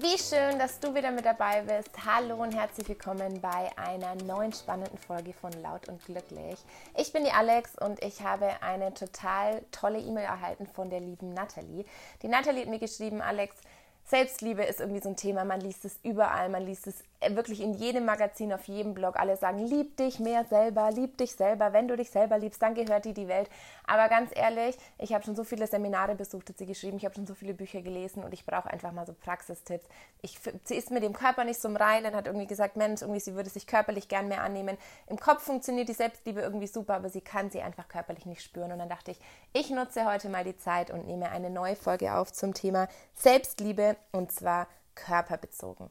Wie schön, dass du wieder mit dabei bist. Hallo und herzlich willkommen bei einer neuen spannenden Folge von Laut und Glücklich. Ich bin die Alex und ich habe eine total tolle E-Mail erhalten von der lieben Natalie. Die Natalie hat mir geschrieben, Alex, Selbstliebe ist irgendwie so ein Thema, man liest es überall, man liest es wirklich in jedem Magazin, auf jedem Blog. Alle sagen, lieb dich mehr selber, lieb dich selber. Wenn du dich selber liebst, dann gehört dir die Welt. Aber ganz ehrlich, ich habe schon so viele Seminare besucht, hat sie geschrieben, ich habe schon so viele Bücher gelesen und ich brauche einfach mal so Praxistipps. Ich, sie ist mit dem Körper nicht so im Reinen, hat irgendwie gesagt, Mensch, irgendwie sie würde sich körperlich gern mehr annehmen. Im Kopf funktioniert die Selbstliebe irgendwie super, aber sie kann sie einfach körperlich nicht spüren. Und dann dachte ich, ich nutze heute mal die Zeit und nehme eine neue Folge auf zum Thema Selbstliebe und zwar körperbezogen.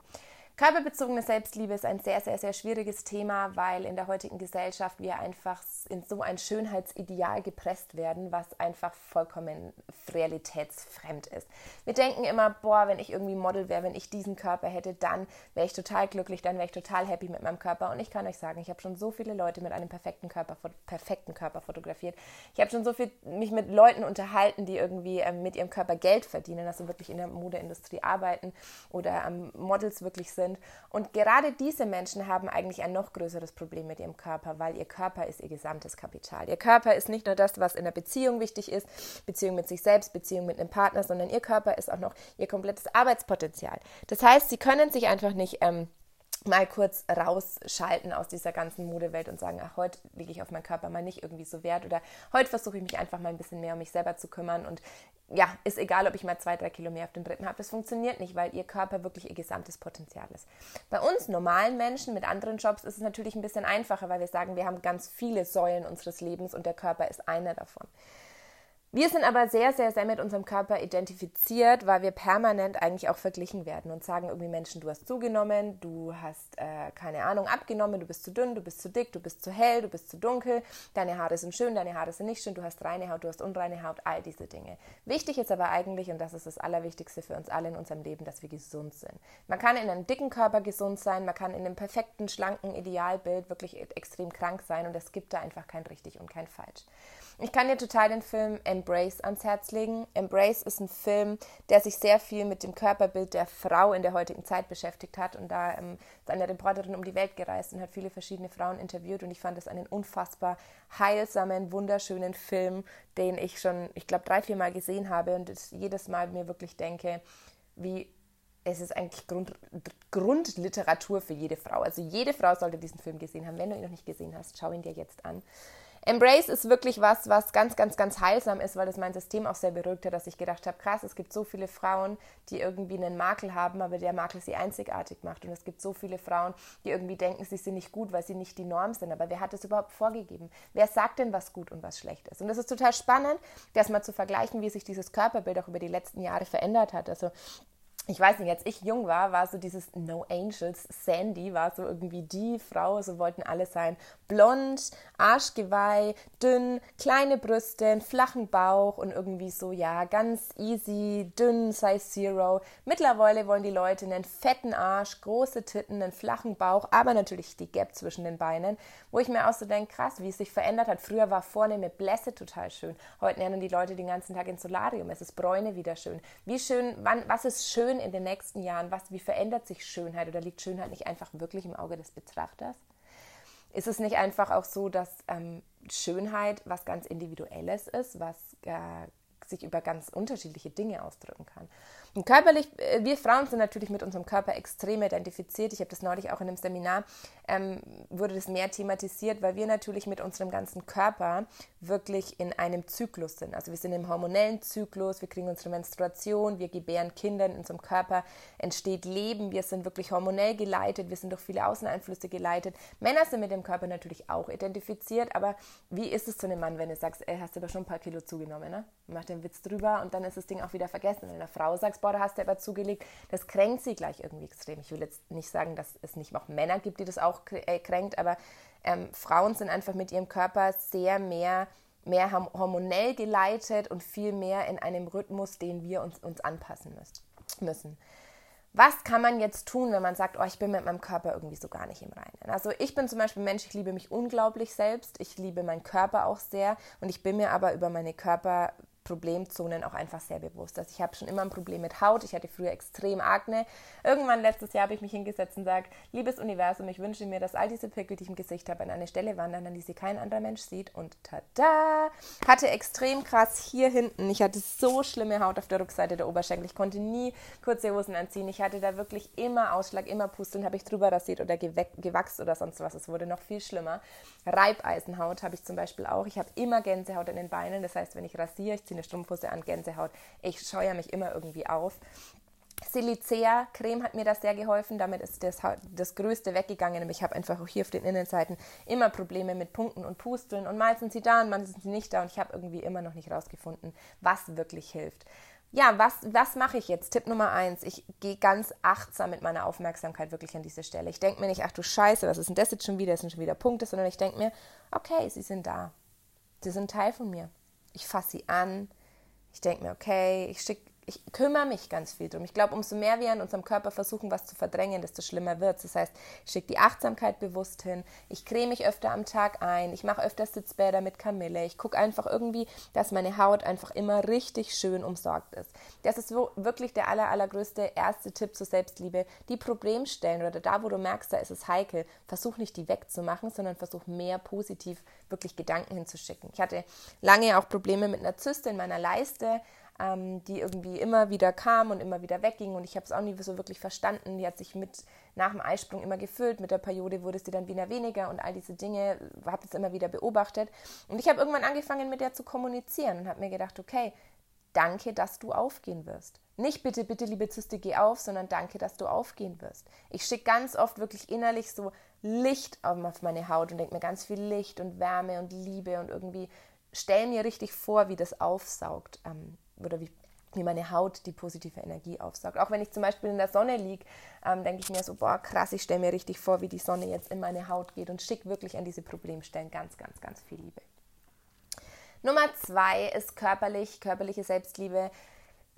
Körperbezogene Selbstliebe ist ein sehr, sehr, sehr schwieriges Thema, weil in der heutigen Gesellschaft wir einfach in so ein Schönheitsideal gepresst werden, was einfach vollkommen realitätsfremd ist. Wir denken immer, boah, wenn ich irgendwie Model wäre, wenn ich diesen Körper hätte, dann wäre ich total glücklich, dann wäre ich total happy mit meinem Körper. Und ich kann euch sagen, ich habe schon so viele Leute mit einem perfekten Körper, perfekten Körper fotografiert. Ich habe schon so viel mich mit Leuten unterhalten, die irgendwie ähm, mit ihrem Körper Geld verdienen, also wirklich in der Modeindustrie arbeiten oder ähm, Models wirklich sind sind. Und gerade diese Menschen haben eigentlich ein noch größeres Problem mit ihrem Körper, weil ihr Körper ist ihr gesamtes Kapital. Ihr Körper ist nicht nur das, was in der Beziehung wichtig ist, Beziehung mit sich selbst, Beziehung mit einem Partner, sondern ihr Körper ist auch noch ihr komplettes Arbeitspotenzial. Das heißt, sie können sich einfach nicht ähm, mal kurz rausschalten aus dieser ganzen Modewelt und sagen, ach, heute lege ich auf meinen Körper mal nicht irgendwie so Wert oder heute versuche ich mich einfach mal ein bisschen mehr um mich selber zu kümmern und ja, ist egal, ob ich mal zwei, drei Kilo mehr auf dem dritten habe. Das funktioniert nicht, weil ihr Körper wirklich ihr gesamtes Potenzial ist. Bei uns normalen Menschen mit anderen Jobs ist es natürlich ein bisschen einfacher, weil wir sagen, wir haben ganz viele Säulen unseres Lebens und der Körper ist eine davon. Wir sind aber sehr, sehr, sehr mit unserem Körper identifiziert, weil wir permanent eigentlich auch verglichen werden und sagen irgendwie Menschen, du hast zugenommen, du hast äh, keine Ahnung abgenommen, du bist zu dünn, du bist zu dick, du bist zu hell, du bist zu dunkel, deine Haare sind schön, deine Haare sind nicht schön, du hast reine Haut, du hast unreine Haut, all diese Dinge. Wichtig ist aber eigentlich, und das ist das Allerwichtigste für uns alle in unserem Leben, dass wir gesund sind. Man kann in einem dicken Körper gesund sein, man kann in einem perfekten, schlanken Idealbild wirklich extrem krank sein und es gibt da einfach kein richtig und kein falsch. Ich kann dir total den Film Embrace ans Herz legen. Embrace ist ein Film, der sich sehr viel mit dem Körperbild der Frau in der heutigen Zeit beschäftigt hat. Und da ähm, ist eine Reporterin um die Welt gereist und hat viele verschiedene Frauen interviewt. Und ich fand das einen unfassbar heilsamen, wunderschönen Film, den ich schon, ich glaube, drei, vier Mal gesehen habe und jedes Mal mir wirklich denke, wie es ist eigentlich Grund, Grundliteratur für jede Frau. Also jede Frau sollte diesen Film gesehen haben. Wenn du ihn noch nicht gesehen hast, schau ihn dir jetzt an. Embrace ist wirklich was, was ganz, ganz, ganz heilsam ist, weil das mein System auch sehr beruhigt hat, dass ich gedacht habe, krass, es gibt so viele Frauen, die irgendwie einen Makel haben, aber der Makel sie einzigartig macht. Und es gibt so viele Frauen, die irgendwie denken, sie sind nicht gut, weil sie nicht die Norm sind. Aber wer hat das überhaupt vorgegeben? Wer sagt denn, was gut und was schlecht ist? Und das ist total spannend, das mal zu vergleichen, wie sich dieses Körperbild auch über die letzten Jahre verändert hat. Also ich weiß nicht, als ich jung war, war so dieses No Angels, Sandy war so irgendwie die Frau, so wollten alle sein. Blond, Arschgeweih, dünn, kleine Brüste, einen flachen Bauch und irgendwie so, ja, ganz easy, dünn, Size Zero. Mittlerweile wollen die Leute einen fetten Arsch, große Titten, einen flachen Bauch, aber natürlich die Gap zwischen den Beinen, wo ich mir auch so denke, krass, wie es sich verändert hat. Früher war vorne mit Blässe total schön. Heute lernen die Leute den ganzen Tag ins Solarium. Es ist Bräune wieder schön. Wie schön, wann, was ist schön schön in den nächsten Jahren? Was, wie verändert sich Schönheit oder liegt Schönheit nicht einfach wirklich im Auge des Betrachters? Ist es nicht einfach auch so, dass ähm, Schönheit was ganz Individuelles ist, was äh, sich über ganz unterschiedliche Dinge ausdrücken kann? Und körperlich, äh, wir Frauen sind natürlich mit unserem Körper extrem identifiziert. Ich habe das neulich auch in einem Seminar, ähm, wurde das mehr thematisiert, weil wir natürlich mit unserem ganzen Körper wirklich in einem Zyklus sind. Also wir sind im hormonellen Zyklus, wir kriegen unsere Menstruation, wir gebären Kinder, in unserem Körper entsteht Leben, wir sind wirklich hormonell geleitet, wir sind durch viele Außeneinflüsse geleitet. Männer sind mit dem Körper natürlich auch identifiziert, aber wie ist es zu einem Mann, wenn du sagst, ey, hast du aber schon ein paar Kilo zugenommen, ne? Macht den Witz drüber und dann ist das Ding auch wieder vergessen. Wenn eine Frau sagst, da hast du aber zugelegt, das kränkt sie gleich irgendwie extrem. Ich will jetzt nicht sagen, dass es nicht auch Männer gibt, die das auch äh, kränkt, aber ähm, Frauen sind einfach mit ihrem Körper sehr mehr, mehr hormonell geleitet und viel mehr in einem Rhythmus, den wir uns, uns anpassen müssen. Was kann man jetzt tun, wenn man sagt, oh, ich bin mit meinem Körper irgendwie so gar nicht im Reinen? Also ich bin zum Beispiel Mensch, ich liebe mich unglaublich selbst, ich liebe meinen Körper auch sehr und ich bin mir aber über meine Körper Problemzonen auch einfach sehr bewusst. Also ich habe schon immer ein Problem mit Haut. Ich hatte früher extrem Akne. Irgendwann letztes Jahr habe ich mich hingesetzt und gesagt, liebes Universum, ich wünsche mir, dass all diese Pickel, die ich im Gesicht habe, an eine Stelle wandern, an die sie kein anderer Mensch sieht. Und tada! Hatte extrem krass hier hinten. Ich hatte so schlimme Haut auf der Rückseite der Oberschenkel. Ich konnte nie kurze Hosen anziehen. Ich hatte da wirklich immer Ausschlag, immer Pusteln, habe ich drüber rasiert oder gewachst oder sonst was. Es wurde noch viel schlimmer. Reibeisenhaut habe ich zum Beispiel auch. Ich habe immer Gänsehaut in den Beinen. Das heißt, wenn ich rasiere, ich ziehe eine Strumpfhose an, Gänsehaut. Ich scheue mich immer irgendwie auf. Silicea Creme hat mir das sehr geholfen. Damit ist das, das Größte weggegangen. Ich habe einfach auch hier auf den Innenseiten immer Probleme mit Punkten und Pusteln. Und mal sind sie da und mal sind sie nicht da. Und ich habe irgendwie immer noch nicht rausgefunden, was wirklich hilft. Ja, was, was mache ich jetzt? Tipp Nummer eins. Ich gehe ganz achtsam mit meiner Aufmerksamkeit wirklich an diese Stelle. Ich denke mir nicht, ach du Scheiße, was ist denn das jetzt schon wieder? Das sind schon wieder Punkte, sondern ich denke mir, okay, sie sind da. Sie sind Teil von mir. Ich fasse sie an. Ich denke mir, okay, ich schicke ich kümmere mich ganz viel drum. Ich glaube, umso mehr wir in unserem Körper versuchen, was zu verdrängen, desto schlimmer wird es. Das heißt, ich schicke die Achtsamkeit bewusst hin, ich creme mich öfter am Tag ein, ich mache öfter Sitzbäder mit Kamille, ich gucke einfach irgendwie, dass meine Haut einfach immer richtig schön umsorgt ist. Das ist wirklich der aller, allergrößte erste Tipp zur Selbstliebe. Die Problemstellen oder da, wo du merkst, da ist es heikel, versuch nicht die wegzumachen, sondern versuch mehr positiv wirklich Gedanken hinzuschicken. Ich hatte lange auch Probleme mit einer Zyste in meiner Leiste, ähm, die irgendwie immer wieder kam und immer wieder wegging und ich habe es auch nie so wirklich verstanden. Die hat sich mit nach dem Eisprung immer gefüllt, mit der Periode wurde sie dann wieder weniger und all diese Dinge, habe es immer wieder beobachtet und ich habe irgendwann angefangen mit der zu kommunizieren und habe mir gedacht, okay, danke, dass du aufgehen wirst. Nicht bitte, bitte, liebe Zyste, geh auf, sondern danke, dass du aufgehen wirst. Ich schicke ganz oft wirklich innerlich so Licht auf meine Haut und denke mir ganz viel Licht und Wärme und Liebe und irgendwie stell mir richtig vor, wie das aufsaugt. Ähm, oder wie, wie meine Haut die positive Energie aufsaugt. Auch wenn ich zum Beispiel in der Sonne liege, ähm, denke ich mir so, boah, krass, ich stelle mir richtig vor, wie die Sonne jetzt in meine Haut geht und schicke wirklich an diese Problemstellen ganz, ganz, ganz viel Liebe. Nummer zwei ist körperlich, körperliche Selbstliebe.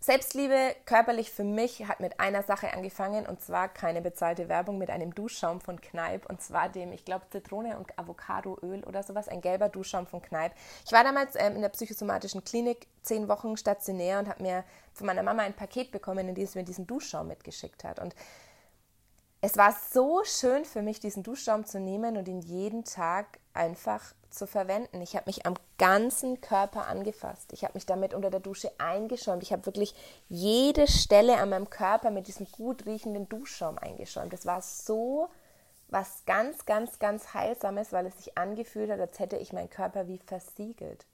Selbstliebe körperlich für mich hat mit einer Sache angefangen und zwar keine bezahlte Werbung mit einem Duschschaum von Kneipp und zwar dem, ich glaube, Zitrone und Avocadoöl oder sowas, ein gelber Duschschaum von Kneipp. Ich war damals ähm, in der psychosomatischen Klinik zehn Wochen stationär und habe mir von meiner Mama ein Paket bekommen, in dem sie mir diesen Duschschaum mitgeschickt hat. Und es war so schön für mich, diesen Duschschaum zu nehmen und ihn jeden Tag einfach zu verwenden. Ich habe mich am ganzen Körper angefasst. Ich habe mich damit unter der Dusche eingeschäumt. Ich habe wirklich jede Stelle an meinem Körper mit diesem gut riechenden Duschschaum eingeschäumt. Das war so was ganz, ganz, ganz Heilsames, weil es sich angefühlt hat, als hätte ich meinen Körper wie versiegelt.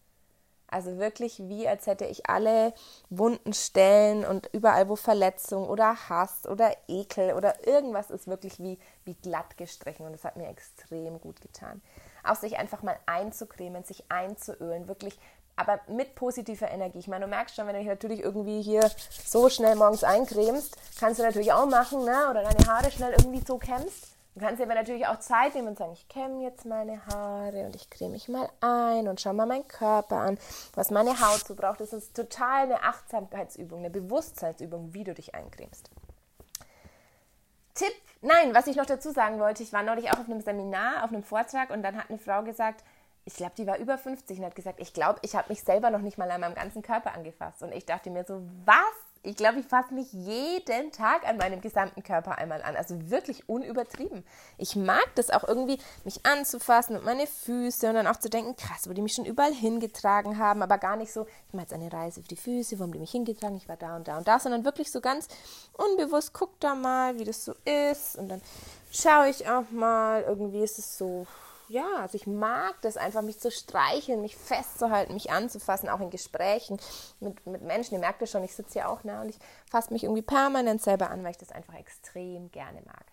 Also wirklich wie, als hätte ich alle wunden Stellen und überall, wo Verletzung oder Hass oder Ekel oder irgendwas ist, wirklich wie, wie glatt gestrichen. Und das hat mir extrem gut getan auch sich einfach mal einzucremen, sich einzuölen, wirklich aber mit positiver Energie. Ich meine, du merkst schon, wenn du dich natürlich irgendwie hier so schnell morgens eincremst, kannst du natürlich auch machen, ne? oder deine Haare schnell irgendwie so kämmst. Du kannst dir aber natürlich auch Zeit nehmen und sagen, ich kämme jetzt meine Haare und ich creme mich mal ein und schau mal meinen Körper an, was meine Haut so braucht. Das ist total eine Achtsamkeitsübung, eine Bewusstseinsübung, wie du dich eincremst. Tipp, nein, was ich noch dazu sagen wollte, ich war neulich auch auf einem Seminar, auf einem Vortrag und dann hat eine Frau gesagt, ich glaube, die war über 50 und hat gesagt, ich glaube, ich habe mich selber noch nicht mal an meinem ganzen Körper angefasst. Und ich dachte mir so, was? Ich glaube, ich fasse mich jeden Tag an meinem gesamten Körper einmal an. Also wirklich unübertrieben. Ich mag das auch irgendwie, mich anzufassen und meine Füße und dann auch zu denken, krass, wo die mich schon überall hingetragen haben, aber gar nicht so, ich mache jetzt eine Reise für die Füße, wo haben die mich hingetragen, ich war da und da und da, sondern wirklich so ganz unbewusst, guck da mal, wie das so ist und dann schaue ich auch mal, irgendwie ist es so ja, also ich mag das einfach, mich zu streicheln, mich festzuhalten, mich anzufassen, auch in Gesprächen mit, mit Menschen. Ihr merkt es schon, ich sitze hier auch nah und ich fasse mich irgendwie permanent selber an, weil ich das einfach extrem gerne mag.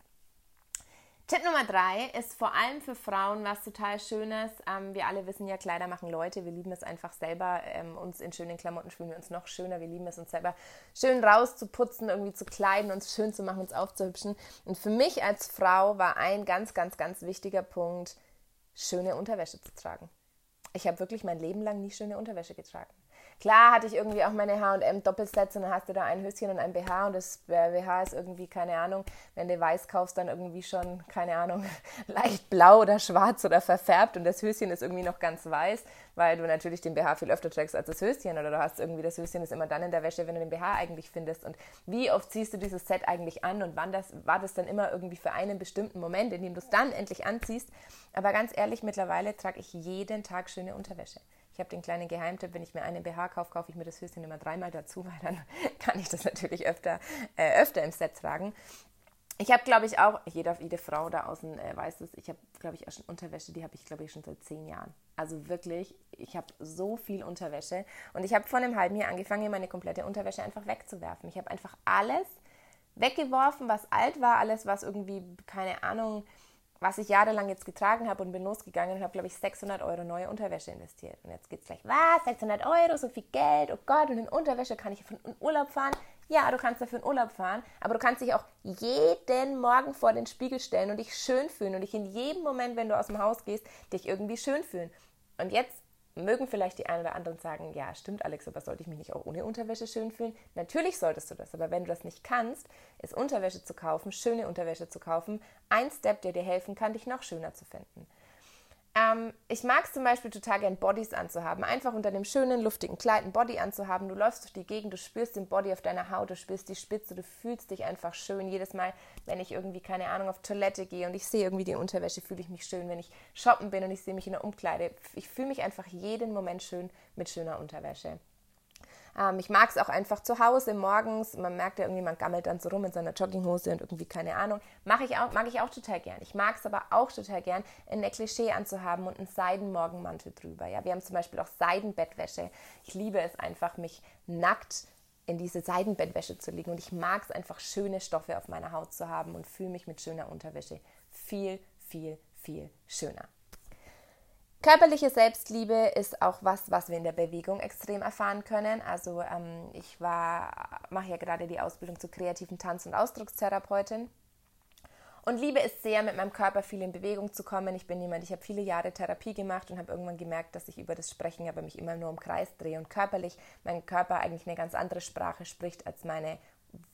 Tipp Nummer drei ist vor allem für Frauen was total Schönes. Ähm, wir alle wissen ja, Kleider machen Leute. Wir lieben es einfach selber, ähm, uns in schönen Klamotten fühlen wir uns noch schöner. Wir lieben es, uns selber schön rauszuputzen, irgendwie zu kleiden, uns schön zu machen, uns aufzuhübschen. Und für mich als Frau war ein ganz, ganz, ganz wichtiger Punkt, schöne Unterwäsche zu tragen. Ich habe wirklich mein Leben lang nie schöne Unterwäsche getragen. Klar hatte ich irgendwie auch meine H&M-Doppelsets und dann hast du da ein Höschen und ein BH und das BH ist irgendwie, keine Ahnung, wenn du weiß kaufst, dann irgendwie schon, keine Ahnung, leicht blau oder schwarz oder verfärbt und das Höschen ist irgendwie noch ganz weiß, weil du natürlich den BH viel öfter trägst als das Höschen oder du hast irgendwie, das Höschen ist immer dann in der Wäsche, wenn du den BH eigentlich findest und wie oft ziehst du dieses Set eigentlich an und wann das, war das dann immer irgendwie für einen bestimmten Moment, in dem du es dann endlich anziehst, aber ganz ehrlich, mittlerweile trage ich jeden Tag schöne Unterwäsche. Ich habe den kleinen Geheimtipp, wenn ich mir eine BH kaufe, kaufe ich mir das Höschen immer dreimal dazu, weil dann kann ich das natürlich öfter, äh, öfter im Set tragen. Ich habe, glaube ich, auch, jede, jede Frau da außen äh, weiß es, ich habe, glaube ich, auch schon Unterwäsche, die habe ich, glaube ich, schon seit zehn Jahren. Also wirklich, ich habe so viel Unterwäsche. Und ich habe vor einem halben Jahr angefangen, meine komplette Unterwäsche einfach wegzuwerfen. Ich habe einfach alles weggeworfen, was alt war, alles, was irgendwie, keine Ahnung, was ich jahrelang jetzt getragen habe und bin losgegangen und habe, glaube ich, 600 Euro neue Unterwäsche investiert. Und jetzt geht es gleich, was, 600 Euro, so viel Geld, oh Gott, und in Unterwäsche kann ich für Urlaub fahren. Ja, du kannst dafür in Urlaub fahren, aber du kannst dich auch jeden Morgen vor den Spiegel stellen und dich schön fühlen und dich in jedem Moment, wenn du aus dem Haus gehst, dich irgendwie schön fühlen. Und jetzt mögen vielleicht die einen oder anderen sagen, ja, stimmt, Alex, aber sollte ich mich nicht auch ohne Unterwäsche schön fühlen? Natürlich solltest du das, aber wenn du das nicht kannst, ist Unterwäsche zu kaufen, schöne Unterwäsche zu kaufen, ein Step, der dir helfen kann, dich noch schöner zu finden. Ähm, ich mag es zum Beispiel total gern, Bodies anzuhaben. Einfach unter dem schönen, luftigen Kleid ein Body anzuhaben. Du läufst durch die Gegend, du spürst den Body auf deiner Haut, du spürst die Spitze, du fühlst dich einfach schön. Jedes Mal, wenn ich irgendwie, keine Ahnung, auf Toilette gehe und ich sehe irgendwie die Unterwäsche, fühle ich mich schön. Wenn ich shoppen bin und ich sehe mich in der Umkleide, ich fühle mich einfach jeden Moment schön mit schöner Unterwäsche. Ähm, ich mag es auch einfach zu Hause morgens. Man merkt ja irgendwie, man gammelt dann so rum in seiner Jogginghose und irgendwie keine Ahnung. Mag ich auch, mag ich auch total gern. Ich mag es aber auch total gern, ein Klischee anzuhaben und einen Seidenmorgenmantel drüber. Ja, wir haben zum Beispiel auch Seidenbettwäsche. Ich liebe es einfach, mich nackt in diese Seidenbettwäsche zu legen und ich mag es einfach, schöne Stoffe auf meiner Haut zu haben und fühle mich mit schöner Unterwäsche viel, viel, viel schöner. Körperliche Selbstliebe ist auch was, was wir in der Bewegung extrem erfahren können. Also ähm, ich war, mache ja gerade die Ausbildung zur kreativen Tanz- und Ausdruckstherapeutin und liebe es sehr, mit meinem Körper viel in Bewegung zu kommen. Ich bin jemand, ich habe viele Jahre Therapie gemacht und habe irgendwann gemerkt, dass ich über das Sprechen aber mich immer nur im Kreis drehe und körperlich mein Körper eigentlich eine ganz andere Sprache spricht, als meine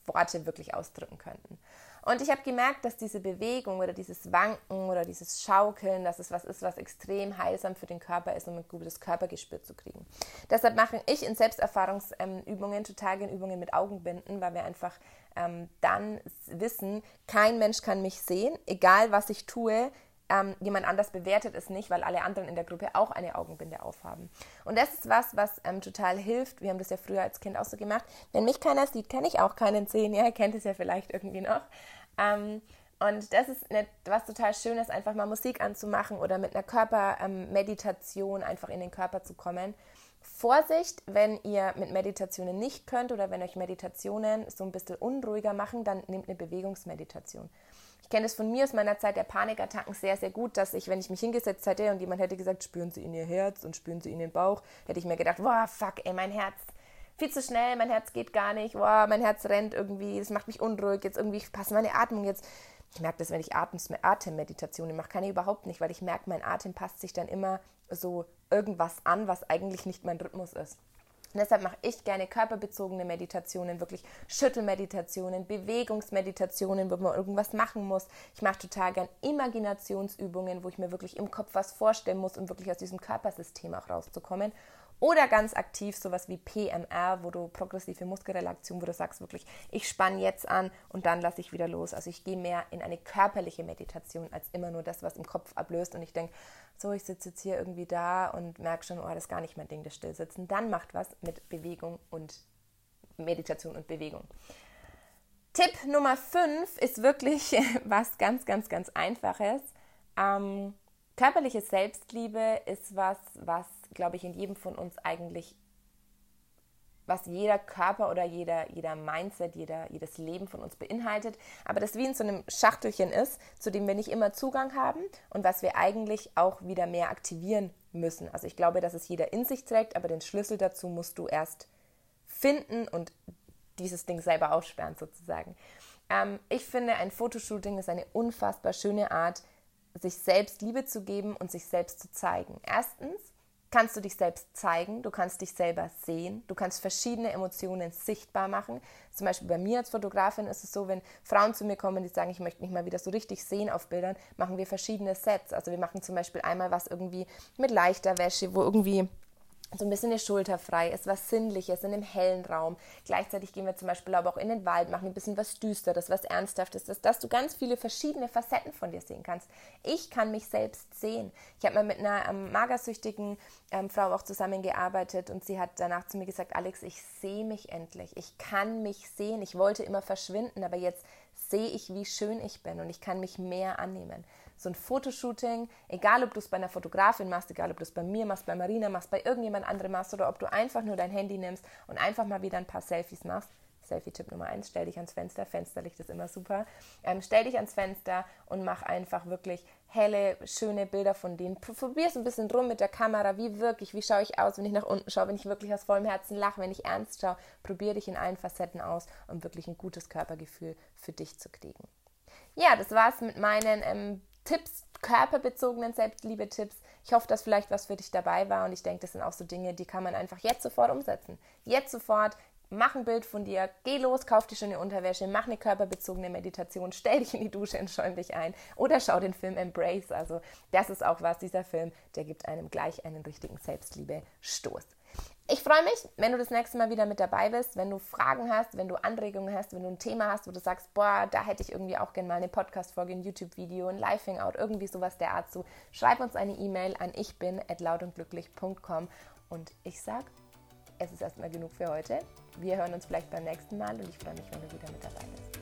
Worte wirklich ausdrücken könnten. Und ich habe gemerkt, dass diese Bewegung oder dieses Wanken oder dieses Schaukeln, dass es was ist, was extrem heilsam für den Körper ist, um ein gutes Körpergespür zu kriegen. Deshalb mache ich in Selbsterfahrungsübungen total gerne Übungen mit Augenbinden, weil wir einfach ähm, dann wissen, kein Mensch kann mich sehen, egal was ich tue, ähm, jemand anders bewertet es nicht, weil alle anderen in der Gruppe auch eine Augenbinde aufhaben. Und das ist was, was ähm, total hilft. Wir haben das ja früher als Kind auch so gemacht. Wenn mich keiner sieht, kann ich auch keinen sehen. Ja, ihr kennt es ja vielleicht irgendwie noch. Ähm, und das ist eine, was total Schönes, einfach mal Musik anzumachen oder mit einer Körpermeditation einfach in den Körper zu kommen. Vorsicht, wenn ihr mit Meditationen nicht könnt oder wenn euch Meditationen so ein bisschen unruhiger machen, dann nehmt eine Bewegungsmeditation. Ich kenne es von mir aus meiner Zeit der Panikattacken sehr, sehr gut, dass ich, wenn ich mich hingesetzt hätte und jemand hätte gesagt, spüren Sie in Ihr Herz und spüren Sie in den Bauch, hätte ich mir gedacht, wow, fuck, ey, mein Herz, viel zu schnell, mein Herz geht gar nicht, wow, mein Herz rennt irgendwie, das macht mich unruhig, jetzt irgendwie passt meine Atmung jetzt. Ich merke das, wenn ich Atemmeditationen mache, kann ich überhaupt nicht, weil ich merke, mein Atem passt sich dann immer so irgendwas an, was eigentlich nicht mein Rhythmus ist. Und deshalb mache ich gerne körperbezogene Meditationen, wirklich Schüttelmeditationen, Bewegungsmeditationen, wo man irgendwas machen muss. Ich mache total gern Imaginationsübungen, wo ich mir wirklich im Kopf was vorstellen muss, um wirklich aus diesem Körpersystem auch rauszukommen. Oder ganz aktiv sowas wie PMR, wo du progressive Muskelrelaktion, wo du sagst wirklich, ich spanne jetzt an und dann lasse ich wieder los. Also ich gehe mehr in eine körperliche Meditation als immer nur das, was im Kopf ablöst und ich denke, so, ich sitze jetzt hier irgendwie da und merke schon, oh, das ist gar nicht mein Ding, das Stillsitzen. Dann macht was mit Bewegung und Meditation und Bewegung. Tipp Nummer 5 ist wirklich was ganz, ganz, ganz Einfaches. Ähm, körperliche Selbstliebe ist was, was glaube ich, in jedem von uns eigentlich, was jeder Körper oder jeder, jeder Mindset, jeder, jedes Leben von uns beinhaltet, aber das wie in so einem Schachtelchen ist, zu dem wir nicht immer Zugang haben und was wir eigentlich auch wieder mehr aktivieren müssen. Also ich glaube, dass es jeder in sich trägt, aber den Schlüssel dazu musst du erst finden und dieses Ding selber aufsperren sozusagen. Ähm, ich finde, ein Fotoshooting ist eine unfassbar schöne Art, sich selbst Liebe zu geben und sich selbst zu zeigen. Erstens, kannst du dich selbst zeigen, du kannst dich selber sehen, du kannst verschiedene Emotionen sichtbar machen. Zum Beispiel bei mir als Fotografin ist es so, wenn Frauen zu mir kommen, die sagen, ich möchte mich mal wieder so richtig sehen auf Bildern, machen wir verschiedene Sets. Also wir machen zum Beispiel einmal was irgendwie mit leichter Wäsche, wo irgendwie so ein bisschen eine Schulter frei ist, was Sinnliches in einem hellen Raum. Gleichzeitig gehen wir zum Beispiel aber auch in den Wald, machen ein bisschen was Düsteres, was Ernsthaftes, dass, dass du ganz viele verschiedene Facetten von dir sehen kannst. Ich kann mich selbst sehen. Ich habe mal mit einer ähm, magersüchtigen ähm, Frau auch zusammengearbeitet und sie hat danach zu mir gesagt, Alex, ich sehe mich endlich. Ich kann mich sehen. Ich wollte immer verschwinden, aber jetzt sehe ich, wie schön ich bin und ich kann mich mehr annehmen so ein Fotoshooting, egal ob du es bei einer Fotografin machst, egal ob du es bei mir machst, bei Marina machst, bei irgendjemand anderem machst oder ob du einfach nur dein Handy nimmst und einfach mal wieder ein paar Selfies machst. Selfie-Tipp Nummer eins, stell dich ans Fenster. Fensterlicht ist immer super. Ähm, stell dich ans Fenster und mach einfach wirklich helle, schöne Bilder von denen. Probier es ein bisschen rum mit der Kamera. Wie wirklich, wie schaue ich aus, wenn ich nach unten schaue, wenn ich wirklich aus vollem Herzen lache, wenn ich ernst schaue. Probier dich in allen Facetten aus, um wirklich ein gutes Körpergefühl für dich zu kriegen. Ja, das war's mit meinen ähm, Tipps, körperbezogenen Selbstliebe-Tipps. Ich hoffe, dass vielleicht was für dich dabei war und ich denke, das sind auch so Dinge, die kann man einfach jetzt sofort umsetzen. Jetzt sofort, mach ein Bild von dir, geh los, kauf dir schöne Unterwäsche, mach eine körperbezogene Meditation, stell dich in die Dusche und schäum dich ein oder schau den Film Embrace. Also das ist auch was, dieser Film, der gibt einem gleich einen richtigen Selbstliebe-Stoß. Ich freue mich, wenn du das nächste Mal wieder mit dabei bist, wenn du Fragen hast, wenn du Anregungen hast, wenn du ein Thema hast, wo du sagst, boah, da hätte ich irgendwie auch gerne mal eine Podcast-Folge, ein YouTube-Video, ein Live-Hangout, irgendwie sowas der Art zu. Schreib uns eine E-Mail an ich bin lautundglücklich.com und ich sag, es ist erstmal genug für heute. Wir hören uns vielleicht beim nächsten Mal und ich freue mich, wenn du wieder mit dabei bist.